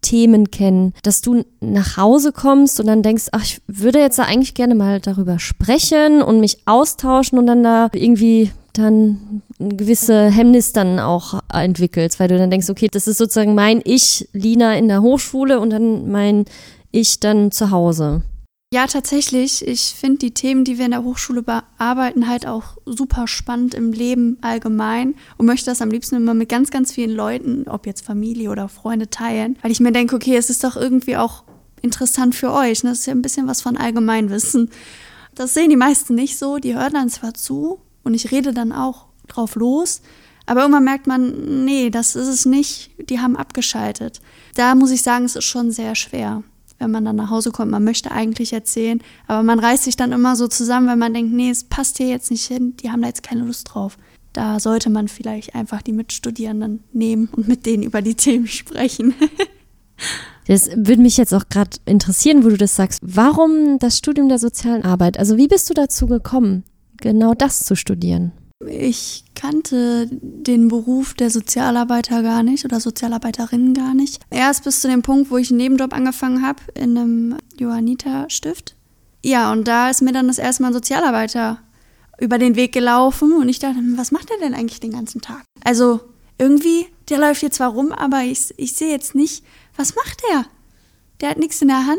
Themen kennen, dass du nach Hause kommst und dann denkst, ach, ich würde jetzt da eigentlich gerne mal darüber sprechen und mich austauschen und dann da irgendwie dann eine gewisse Hemmnis dann auch entwickelst, weil du dann denkst, okay, das ist sozusagen mein Ich, Lina in der Hochschule und dann mein Ich dann zu Hause. Ja, tatsächlich. Ich finde die Themen, die wir in der Hochschule bearbeiten, halt auch super spannend im Leben allgemein und möchte das am liebsten immer mit ganz, ganz vielen Leuten, ob jetzt Familie oder Freunde, teilen, weil ich mir denke, okay, es ist doch irgendwie auch interessant für euch. Ne? Das ist ja ein bisschen was von Allgemeinwissen. Das sehen die meisten nicht so. Die hören dann zwar zu und ich rede dann auch drauf los, aber irgendwann merkt man, nee, das ist es nicht. Die haben abgeschaltet. Da muss ich sagen, es ist schon sehr schwer wenn man dann nach Hause kommt. Man möchte eigentlich erzählen, aber man reißt sich dann immer so zusammen, weil man denkt, nee, es passt hier jetzt nicht hin, die haben da jetzt keine Lust drauf. Da sollte man vielleicht einfach die Mitstudierenden nehmen und mit denen über die Themen sprechen. Das würde mich jetzt auch gerade interessieren, wo du das sagst. Warum das Studium der sozialen Arbeit? Also wie bist du dazu gekommen, genau das zu studieren? Ich kannte den Beruf der Sozialarbeiter gar nicht oder Sozialarbeiterin gar nicht. Erst bis zu dem Punkt, wo ich einen Nebenjob angefangen habe in einem Johanniter-Stift. Ja, und da ist mir dann das erste Mal ein Sozialarbeiter über den Weg gelaufen und ich dachte, hm, was macht er denn eigentlich den ganzen Tag? Also irgendwie, der läuft hier zwar rum, aber ich, ich sehe jetzt nicht, was macht der? Der hat nichts in der Hand.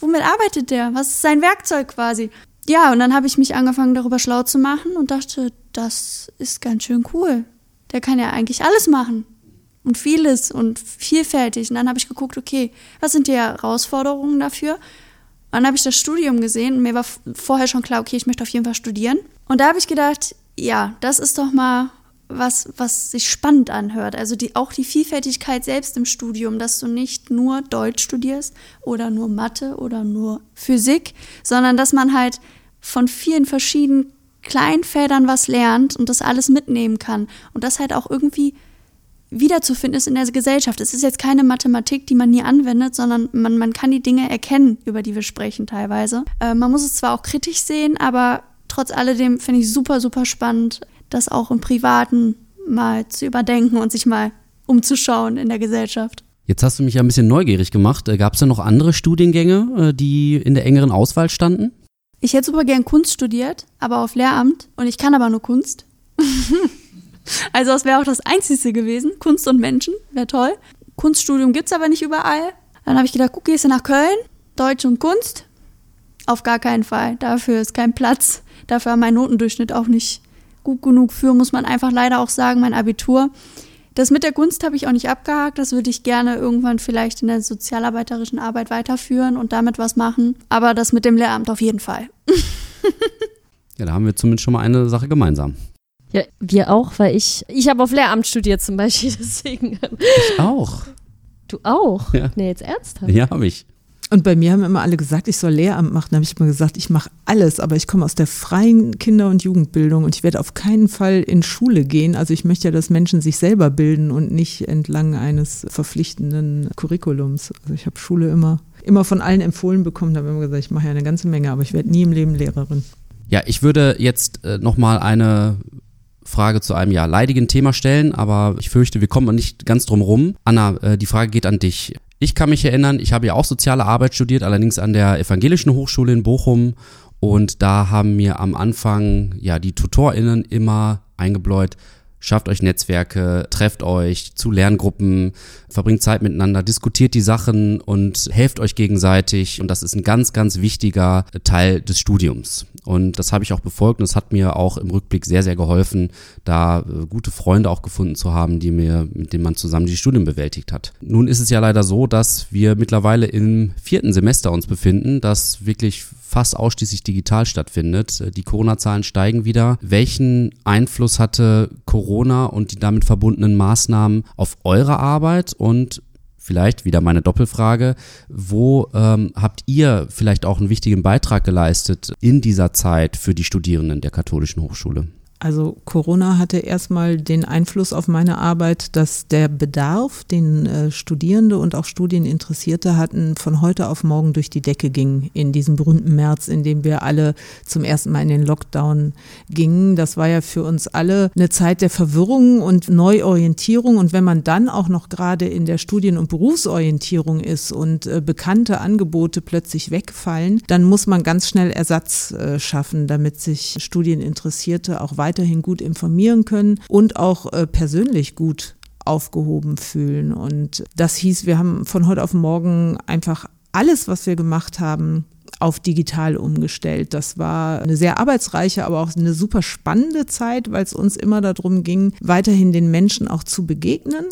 Womit arbeitet der? Was ist sein Werkzeug quasi? Ja, und dann habe ich mich angefangen, darüber schlau zu machen und dachte, das ist ganz schön cool. Der kann ja eigentlich alles machen. Und vieles und vielfältig. Und dann habe ich geguckt, okay, was sind die Herausforderungen dafür? Und dann habe ich das Studium gesehen und mir war vorher schon klar, okay, ich möchte auf jeden Fall studieren. Und da habe ich gedacht, ja, das ist doch mal was, was sich spannend anhört. Also die, auch die Vielfältigkeit selbst im Studium, dass du nicht nur Deutsch studierst oder nur Mathe oder nur Physik, sondern dass man halt von vielen verschiedenen kleinen Feldern was lernt und das alles mitnehmen kann. Und das halt auch irgendwie wiederzufinden ist in der Gesellschaft. Es ist jetzt keine Mathematik, die man nie anwendet, sondern man, man kann die Dinge erkennen, über die wir sprechen teilweise. Äh, man muss es zwar auch kritisch sehen, aber trotz alledem finde ich super, super spannend, das auch im Privaten mal zu überdenken und sich mal umzuschauen in der Gesellschaft. Jetzt hast du mich ja ein bisschen neugierig gemacht. Äh, Gab es da noch andere Studiengänge, äh, die in der engeren Auswahl standen? Ich hätte super gern Kunst studiert, aber auf Lehramt und ich kann aber nur Kunst. also das wäre auch das Einzige gewesen. Kunst und Menschen, wäre toll. Kunststudium gibt es aber nicht überall. Dann habe ich gedacht, guck, gehst du nach Köln, Deutsch und Kunst? Auf gar keinen Fall. Dafür ist kein Platz. Dafür war mein Notendurchschnitt auch nicht gut genug für, muss man einfach leider auch sagen, mein Abitur. Das mit der Kunst habe ich auch nicht abgehakt. Das würde ich gerne irgendwann vielleicht in der sozialarbeiterischen Arbeit weiterführen und damit was machen. Aber das mit dem Lehramt auf jeden Fall. ja, da haben wir zumindest schon mal eine Sache gemeinsam. Ja, wir auch, weil ich, ich habe auf Lehramt studiert zum Beispiel, deswegen. Ich auch. Du auch? Ja. Nee, jetzt ernsthaft? Ja, habe ich. Und bei mir haben immer alle gesagt, ich soll Lehramt machen. Da habe ich immer gesagt, ich mache alles, aber ich komme aus der freien Kinder- und Jugendbildung und ich werde auf keinen Fall in Schule gehen. Also ich möchte ja, dass Menschen sich selber bilden und nicht entlang eines verpflichtenden Curriculums. Also ich habe Schule immer, immer von allen empfohlen bekommen, da habe ich immer gesagt, ich mache ja eine ganze Menge, aber ich werde nie im Leben Lehrerin. Ja, ich würde jetzt äh, nochmal eine Frage zu einem ja leidigen Thema stellen, aber ich fürchte, wir kommen nicht ganz drum rum. Anna, äh, die Frage geht an dich. Ich kann mich erinnern, ich habe ja auch soziale Arbeit studiert, allerdings an der Evangelischen Hochschule in Bochum. Und da haben mir am Anfang ja die TutorInnen immer eingebläut, schafft euch Netzwerke, trefft euch zu Lerngruppen, verbringt Zeit miteinander, diskutiert die Sachen und helft euch gegenseitig. Und das ist ein ganz, ganz wichtiger Teil des Studiums. Und das habe ich auch befolgt und es hat mir auch im Rückblick sehr, sehr geholfen, da äh, gute Freunde auch gefunden zu haben, die mir, mit denen man zusammen die Studien bewältigt hat. Nun ist es ja leider so, dass wir mittlerweile im vierten Semester uns befinden, das wirklich fast ausschließlich digital stattfindet. Äh, die Corona-Zahlen steigen wieder. Welchen Einfluss hatte Corona und die damit verbundenen Maßnahmen auf eure Arbeit und vielleicht wieder meine Doppelfrage, wo ähm, habt ihr vielleicht auch einen wichtigen Beitrag geleistet in dieser Zeit für die Studierenden der Katholischen Hochschule? Also Corona hatte erstmal den Einfluss auf meine Arbeit, dass der Bedarf, den äh, Studierende und auch Studieninteressierte hatten, von heute auf morgen durch die Decke ging in diesem berühmten März, in dem wir alle zum ersten Mal in den Lockdown gingen. Das war ja für uns alle eine Zeit der Verwirrung und Neuorientierung. Und wenn man dann auch noch gerade in der Studien- und Berufsorientierung ist und äh, bekannte Angebote plötzlich wegfallen, dann muss man ganz schnell Ersatz äh, schaffen, damit sich Studieninteressierte auch weiter weiterhin gut informieren können und auch äh, persönlich gut aufgehoben fühlen. Und das hieß, wir haben von heute auf morgen einfach alles, was wir gemacht haben, auf digital umgestellt. Das war eine sehr arbeitsreiche, aber auch eine super spannende Zeit, weil es uns immer darum ging, weiterhin den Menschen auch zu begegnen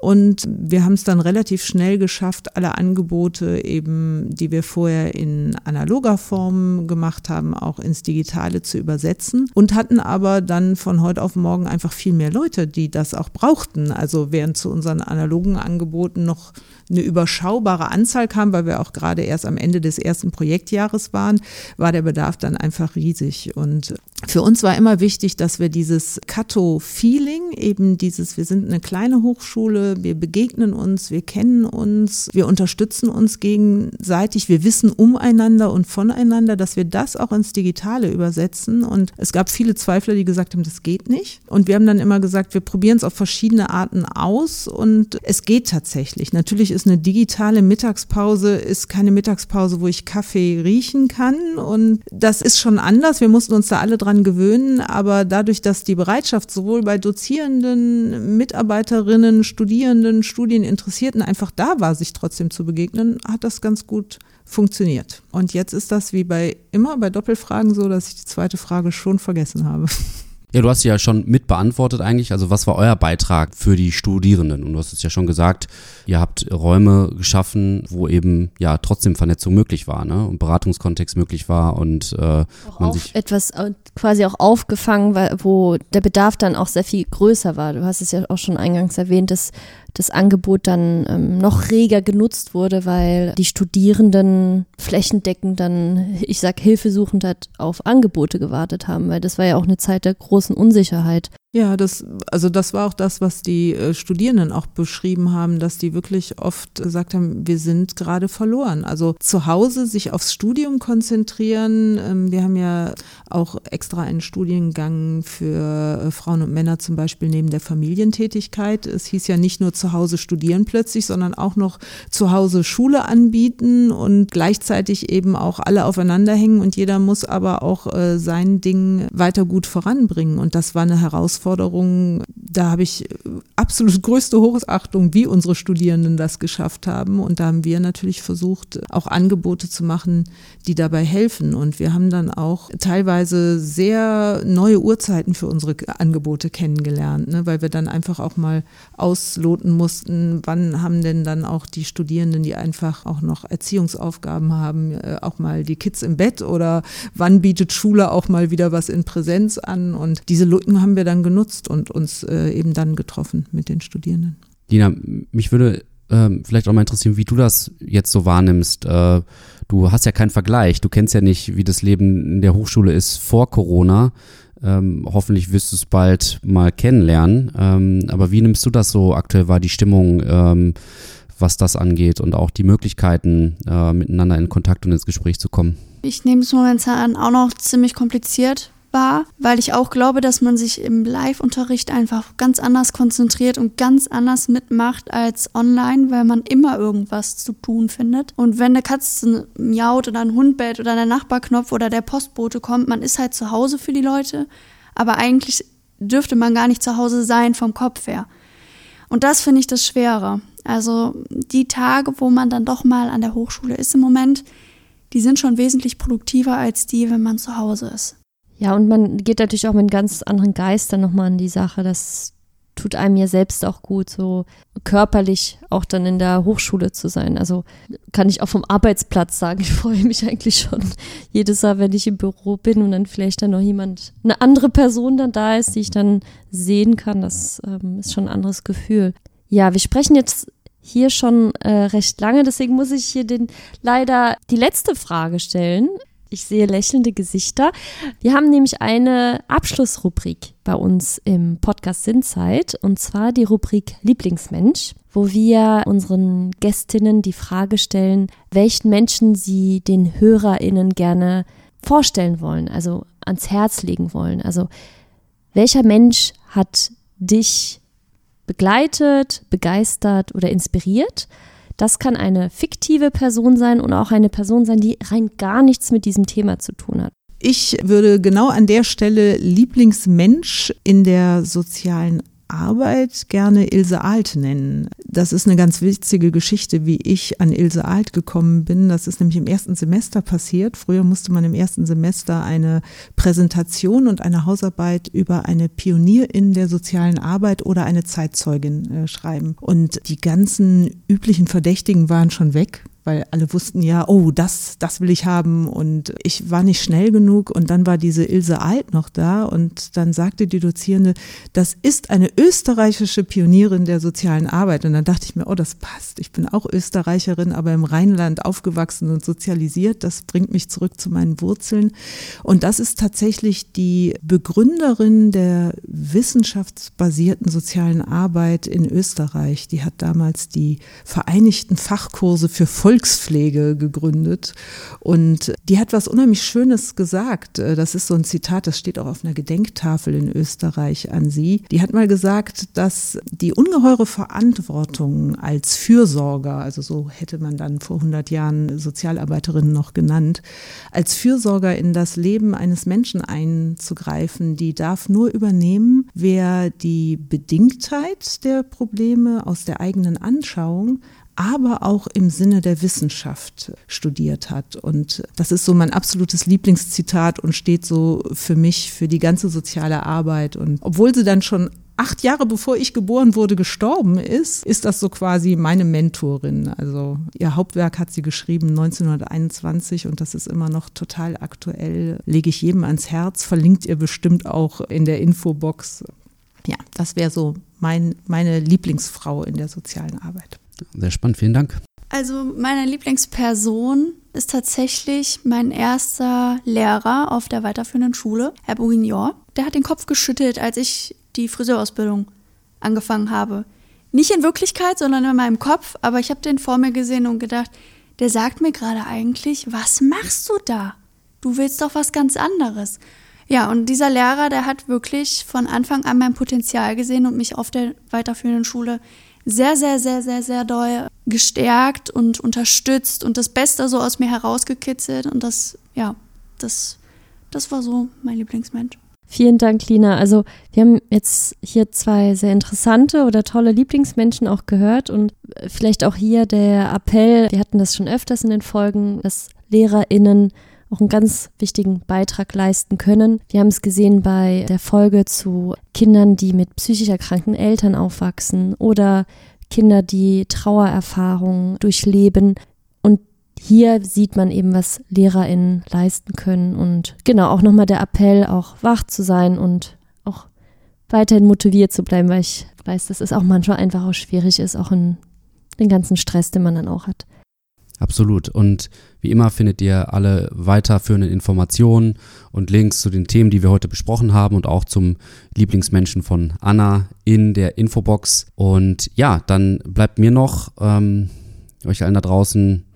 Und wir haben es dann relativ schnell geschafft, alle Angebote eben, die wir vorher in analoger Form gemacht haben, auch ins Digitale zu übersetzen und hatten aber dann von heute auf morgen einfach viel mehr Leute, die das auch brauchten. Also während zu unseren analogen Angeboten noch eine überschaubare Anzahl kam, weil wir auch gerade erst am Ende des ersten Projektjahres waren, war der Bedarf dann einfach riesig. Und für uns war immer wichtig, dass wir dieses Kato-Feeling, eben dieses, wir sind eine kleine Hochschule, wir begegnen uns, wir kennen uns, wir unterstützen uns gegenseitig, wir wissen umeinander und voneinander, dass wir das auch ins Digitale übersetzen. Und es gab viele Zweifler, die gesagt haben, das geht nicht. Und wir haben dann immer gesagt, wir probieren es auf verschiedene Arten aus und es geht tatsächlich. Natürlich ist eine digitale Mittagspause, ist keine Mittagspause, wo ich Kaffee riechen kann. Und das ist schon anders. Wir mussten uns da alle dran gewöhnen. Aber dadurch, dass die Bereitschaft sowohl bei Dozierenden, Mitarbeiterinnen, Studierenden, Studieninteressierten einfach da war, sich trotzdem zu begegnen, hat das ganz gut funktioniert. Und jetzt ist das wie bei immer bei Doppelfragen so, dass ich die zweite Frage schon vergessen habe. Ja, du hast ja schon mit beantwortet eigentlich. Also was war euer Beitrag für die Studierenden? Und du hast es ja schon gesagt, ihr habt Räume geschaffen, wo eben ja trotzdem Vernetzung möglich war, ne? Und Beratungskontext möglich war und äh, man sich etwas quasi auch aufgefangen, wo der Bedarf dann auch sehr viel größer war. Du hast es ja auch schon eingangs erwähnt, dass das Angebot dann ähm, noch reger genutzt wurde, weil die Studierenden flächendeckend dann, ich sag, hilfesuchend hat auf Angebote gewartet haben, weil das war ja auch eine Zeit der großen Unsicherheit. Ja, das, also das war auch das, was die äh, Studierenden auch beschrieben haben, dass die wirklich oft gesagt haben, wir sind gerade verloren. Also zu Hause sich aufs Studium konzentrieren. Ähm, wir haben ja auch extra einen Studiengang für äh, Frauen und Männer zum Beispiel neben der Familientätigkeit. Es hieß ja nicht nur zu Hause studieren plötzlich, sondern auch noch zu Hause Schule anbieten und gleichzeitig eben auch alle aufeinander hängen und jeder muss aber auch äh, sein Ding weiter gut voranbringen. Und das war eine Herausforderung Herausforderungen, da habe ich absolut größte Hochachtung, wie unsere Studierenden das geschafft haben. Und da haben wir natürlich versucht, auch Angebote zu machen, die dabei helfen. Und wir haben dann auch teilweise sehr neue Uhrzeiten für unsere Angebote kennengelernt, ne? weil wir dann einfach auch mal ausloten mussten, wann haben denn dann auch die Studierenden, die einfach auch noch Erziehungsaufgaben haben, äh, auch mal die Kids im Bett oder wann bietet Schule auch mal wieder was in Präsenz an. Und diese Lücken haben wir dann genutzt und uns äh, eben dann getroffen mit den Studierenden. Dina, mich würde äh, vielleicht auch mal interessieren, wie du das jetzt so wahrnimmst. Äh, du hast ja keinen Vergleich. Du kennst ja nicht, wie das Leben in der Hochschule ist vor Corona. Ähm, hoffentlich wirst du es bald mal kennenlernen. Ähm, aber wie nimmst du das so aktuell wahr, die Stimmung, ähm, was das angeht und auch die Möglichkeiten, äh, miteinander in Kontakt und ins Gespräch zu kommen? Ich nehme es momentan auch noch ziemlich kompliziert war, weil ich auch glaube, dass man sich im Live-Unterricht einfach ganz anders konzentriert und ganz anders mitmacht als online, weil man immer irgendwas zu tun findet. Und wenn eine Katze miaut oder ein Hund bellt oder der Nachbarknopf oder der Postbote kommt, man ist halt zu Hause für die Leute, aber eigentlich dürfte man gar nicht zu Hause sein vom Kopf her. Und das finde ich das Schwere. Also die Tage, wo man dann doch mal an der Hochschule ist im Moment, die sind schon wesentlich produktiver als die, wenn man zu Hause ist. Ja, und man geht natürlich auch mit ganz anderen Geist dann nochmal an die Sache. Das tut einem ja selbst auch gut, so körperlich auch dann in der Hochschule zu sein. Also kann ich auch vom Arbeitsplatz sagen, ich freue mich eigentlich schon jedes Mal, wenn ich im Büro bin und dann vielleicht dann noch jemand, eine andere Person dann da ist, die ich dann sehen kann. Das ähm, ist schon ein anderes Gefühl. Ja, wir sprechen jetzt hier schon äh, recht lange, deswegen muss ich hier den leider die letzte Frage stellen. Ich sehe lächelnde Gesichter. Wir haben nämlich eine Abschlussrubrik bei uns im Podcast Sinnzeit und zwar die Rubrik Lieblingsmensch, wo wir unseren Gästinnen die Frage stellen, welchen Menschen sie den HörerInnen gerne vorstellen wollen, also ans Herz legen wollen. Also welcher Mensch hat dich begleitet, begeistert oder inspiriert? Das kann eine fiktive Person sein und auch eine Person sein, die rein gar nichts mit diesem Thema zu tun hat. Ich würde genau an der Stelle Lieblingsmensch in der sozialen Arbeit gerne Ilse Alt nennen. Das ist eine ganz witzige Geschichte, wie ich an Ilse Alt gekommen bin. Das ist nämlich im ersten Semester passiert. Früher musste man im ersten Semester eine Präsentation und eine Hausarbeit über eine Pionierin der sozialen Arbeit oder eine Zeitzeugin äh, schreiben. Und die ganzen üblichen Verdächtigen waren schon weg weil alle wussten ja, oh, das, das will ich haben und ich war nicht schnell genug und dann war diese Ilse Alt noch da und dann sagte die Dozierende, das ist eine österreichische Pionierin der sozialen Arbeit und dann dachte ich mir, oh, das passt. Ich bin auch Österreicherin, aber im Rheinland aufgewachsen und sozialisiert. Das bringt mich zurück zu meinen Wurzeln und das ist tatsächlich die Begründerin der wissenschaftsbasierten sozialen Arbeit in Österreich. Die hat damals die Vereinigten Fachkurse für Volk Volkspflege gegründet. Und die hat was unheimlich Schönes gesagt. Äh, das ist so ein Zitat, das steht auch auf einer Gedenktafel in Österreich an sie. Die hat mal gesagt, dass die ungeheure Verantwortung als Fürsorger, also so hätte man dann vor 100 Jahren Sozialarbeiterinnen noch genannt, als Fürsorger in das Leben eines Menschen einzugreifen, die darf nur übernehmen, wer die Bedingtheit der Probleme aus der eigenen Anschauung aber auch im Sinne der Wissenschaft studiert hat. Und das ist so mein absolutes Lieblingszitat und steht so für mich für die ganze soziale Arbeit. Und obwohl sie dann schon acht Jahre bevor ich geboren wurde, gestorben ist, ist das so quasi meine Mentorin. Also ihr Hauptwerk hat sie geschrieben 1921 und das ist immer noch total aktuell. Lege ich jedem ans Herz, verlinkt ihr bestimmt auch in der Infobox. Ja, das wäre so mein, meine Lieblingsfrau in der sozialen Arbeit. Sehr spannend, vielen Dank. Also meine Lieblingsperson ist tatsächlich mein erster Lehrer auf der weiterführenden Schule, Herr Bourguignon. Der hat den Kopf geschüttelt, als ich die Friseurausbildung angefangen habe. Nicht in Wirklichkeit, sondern in meinem Kopf, aber ich habe den vor mir gesehen und gedacht, der sagt mir gerade eigentlich, was machst du da? Du willst doch was ganz anderes. Ja, und dieser Lehrer, der hat wirklich von Anfang an mein Potenzial gesehen und mich auf der weiterführenden Schule sehr, sehr, sehr, sehr, sehr doll gestärkt und unterstützt und das Beste so aus mir herausgekitzelt. Und das, ja, das, das war so mein Lieblingsmensch. Vielen Dank, Lina. Also wir haben jetzt hier zwei sehr interessante oder tolle Lieblingsmenschen auch gehört und vielleicht auch hier der Appell, wir hatten das schon öfters in den Folgen, dass LehrerInnen auch einen ganz wichtigen Beitrag leisten können. Wir haben es gesehen bei der Folge zu Kindern, die mit psychisch erkrankten Eltern aufwachsen oder Kinder, die Trauererfahrungen durchleben. Und hier sieht man eben, was LehrerInnen leisten können. Und genau, auch nochmal der Appell, auch wach zu sein und auch weiterhin motiviert zu bleiben, weil ich weiß, dass es auch manchmal einfach auch schwierig ist, auch in den ganzen Stress, den man dann auch hat. Absolut. Und wie immer findet ihr alle weiterführenden Informationen und Links zu den Themen, die wir heute besprochen haben und auch zum Lieblingsmenschen von Anna in der Infobox. Und ja, dann bleibt mir noch, ähm, euch allen da draußen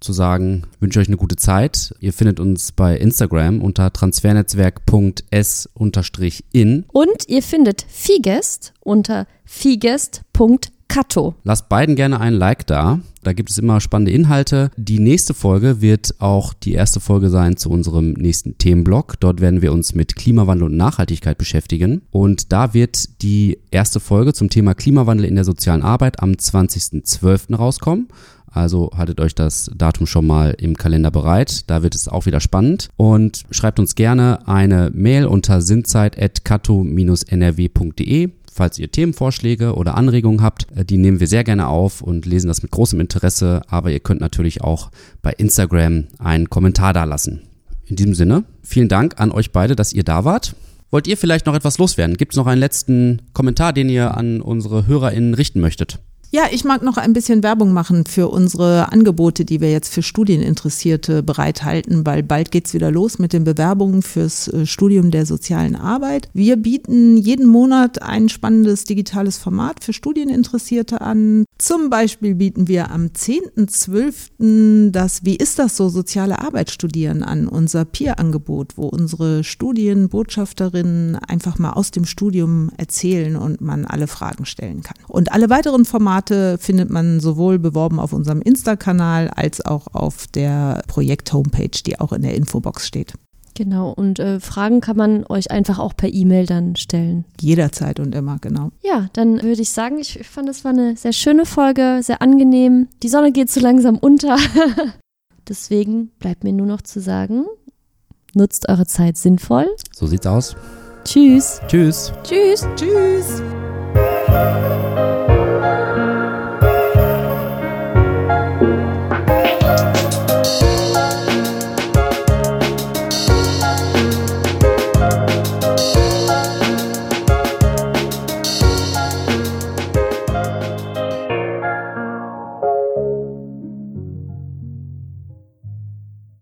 zu sagen, wünsche euch eine gute Zeit. Ihr findet uns bei Instagram unter transfernetzwerk.s-in. Und ihr findet Figest unter figest.de Kato. Lasst beiden gerne einen Like da. Da gibt es immer spannende Inhalte. Die nächste Folge wird auch die erste Folge sein zu unserem nächsten Themenblock. Dort werden wir uns mit Klimawandel und Nachhaltigkeit beschäftigen. Und da wird die erste Folge zum Thema Klimawandel in der sozialen Arbeit am 20.12. rauskommen. Also haltet euch das Datum schon mal im Kalender bereit. Da wird es auch wieder spannend. Und schreibt uns gerne eine Mail unter sinnzeit.kato-nrw.de falls ihr Themenvorschläge oder Anregungen habt, äh, die nehmen wir sehr gerne auf und lesen das mit großem Interesse. Aber ihr könnt natürlich auch bei Instagram einen Kommentar da lassen. In diesem Sinne, vielen Dank an euch beide, dass ihr da wart. Wollt ihr vielleicht noch etwas loswerden? Gibt es noch einen letzten Kommentar, den ihr an unsere HörerInnen richten möchtet? Ja, ich mag noch ein bisschen Werbung machen für unsere Angebote, die wir jetzt für Studieninteressierte bereithalten, weil bald geht's wieder los mit den Bewerbungen fürs äh, Studium der sozialen Arbeit. Wir bieten jeden Monat ein spannendes digitales Format für Studieninteressierte an. Zum Beispiel bieten wir am 10.12. das Wie ist das so soziale Arbeit studieren an, unser Peer-Angebot, wo unsere Studienbotschafterinnen einfach mal aus dem Studium erzählen und man alle Fragen stellen kann. Und alle weiteren Formate Formate findet man sowohl beworben auf unserem Insta-Kanal als auch auf der Projekt-Homepage, die auch in der Infobox steht. Genau, und äh, Fragen kann man euch einfach auch per E-Mail dann stellen. Jederzeit und immer, genau. Ja, dann würde ich sagen, ich fand, es war eine sehr schöne Folge, sehr angenehm. Die Sonne geht so langsam unter. Deswegen bleibt mir nur noch zu sagen, nutzt eure Zeit sinnvoll. So sieht's aus. Tschüss. Tschüss. Tschüss. Tschüss.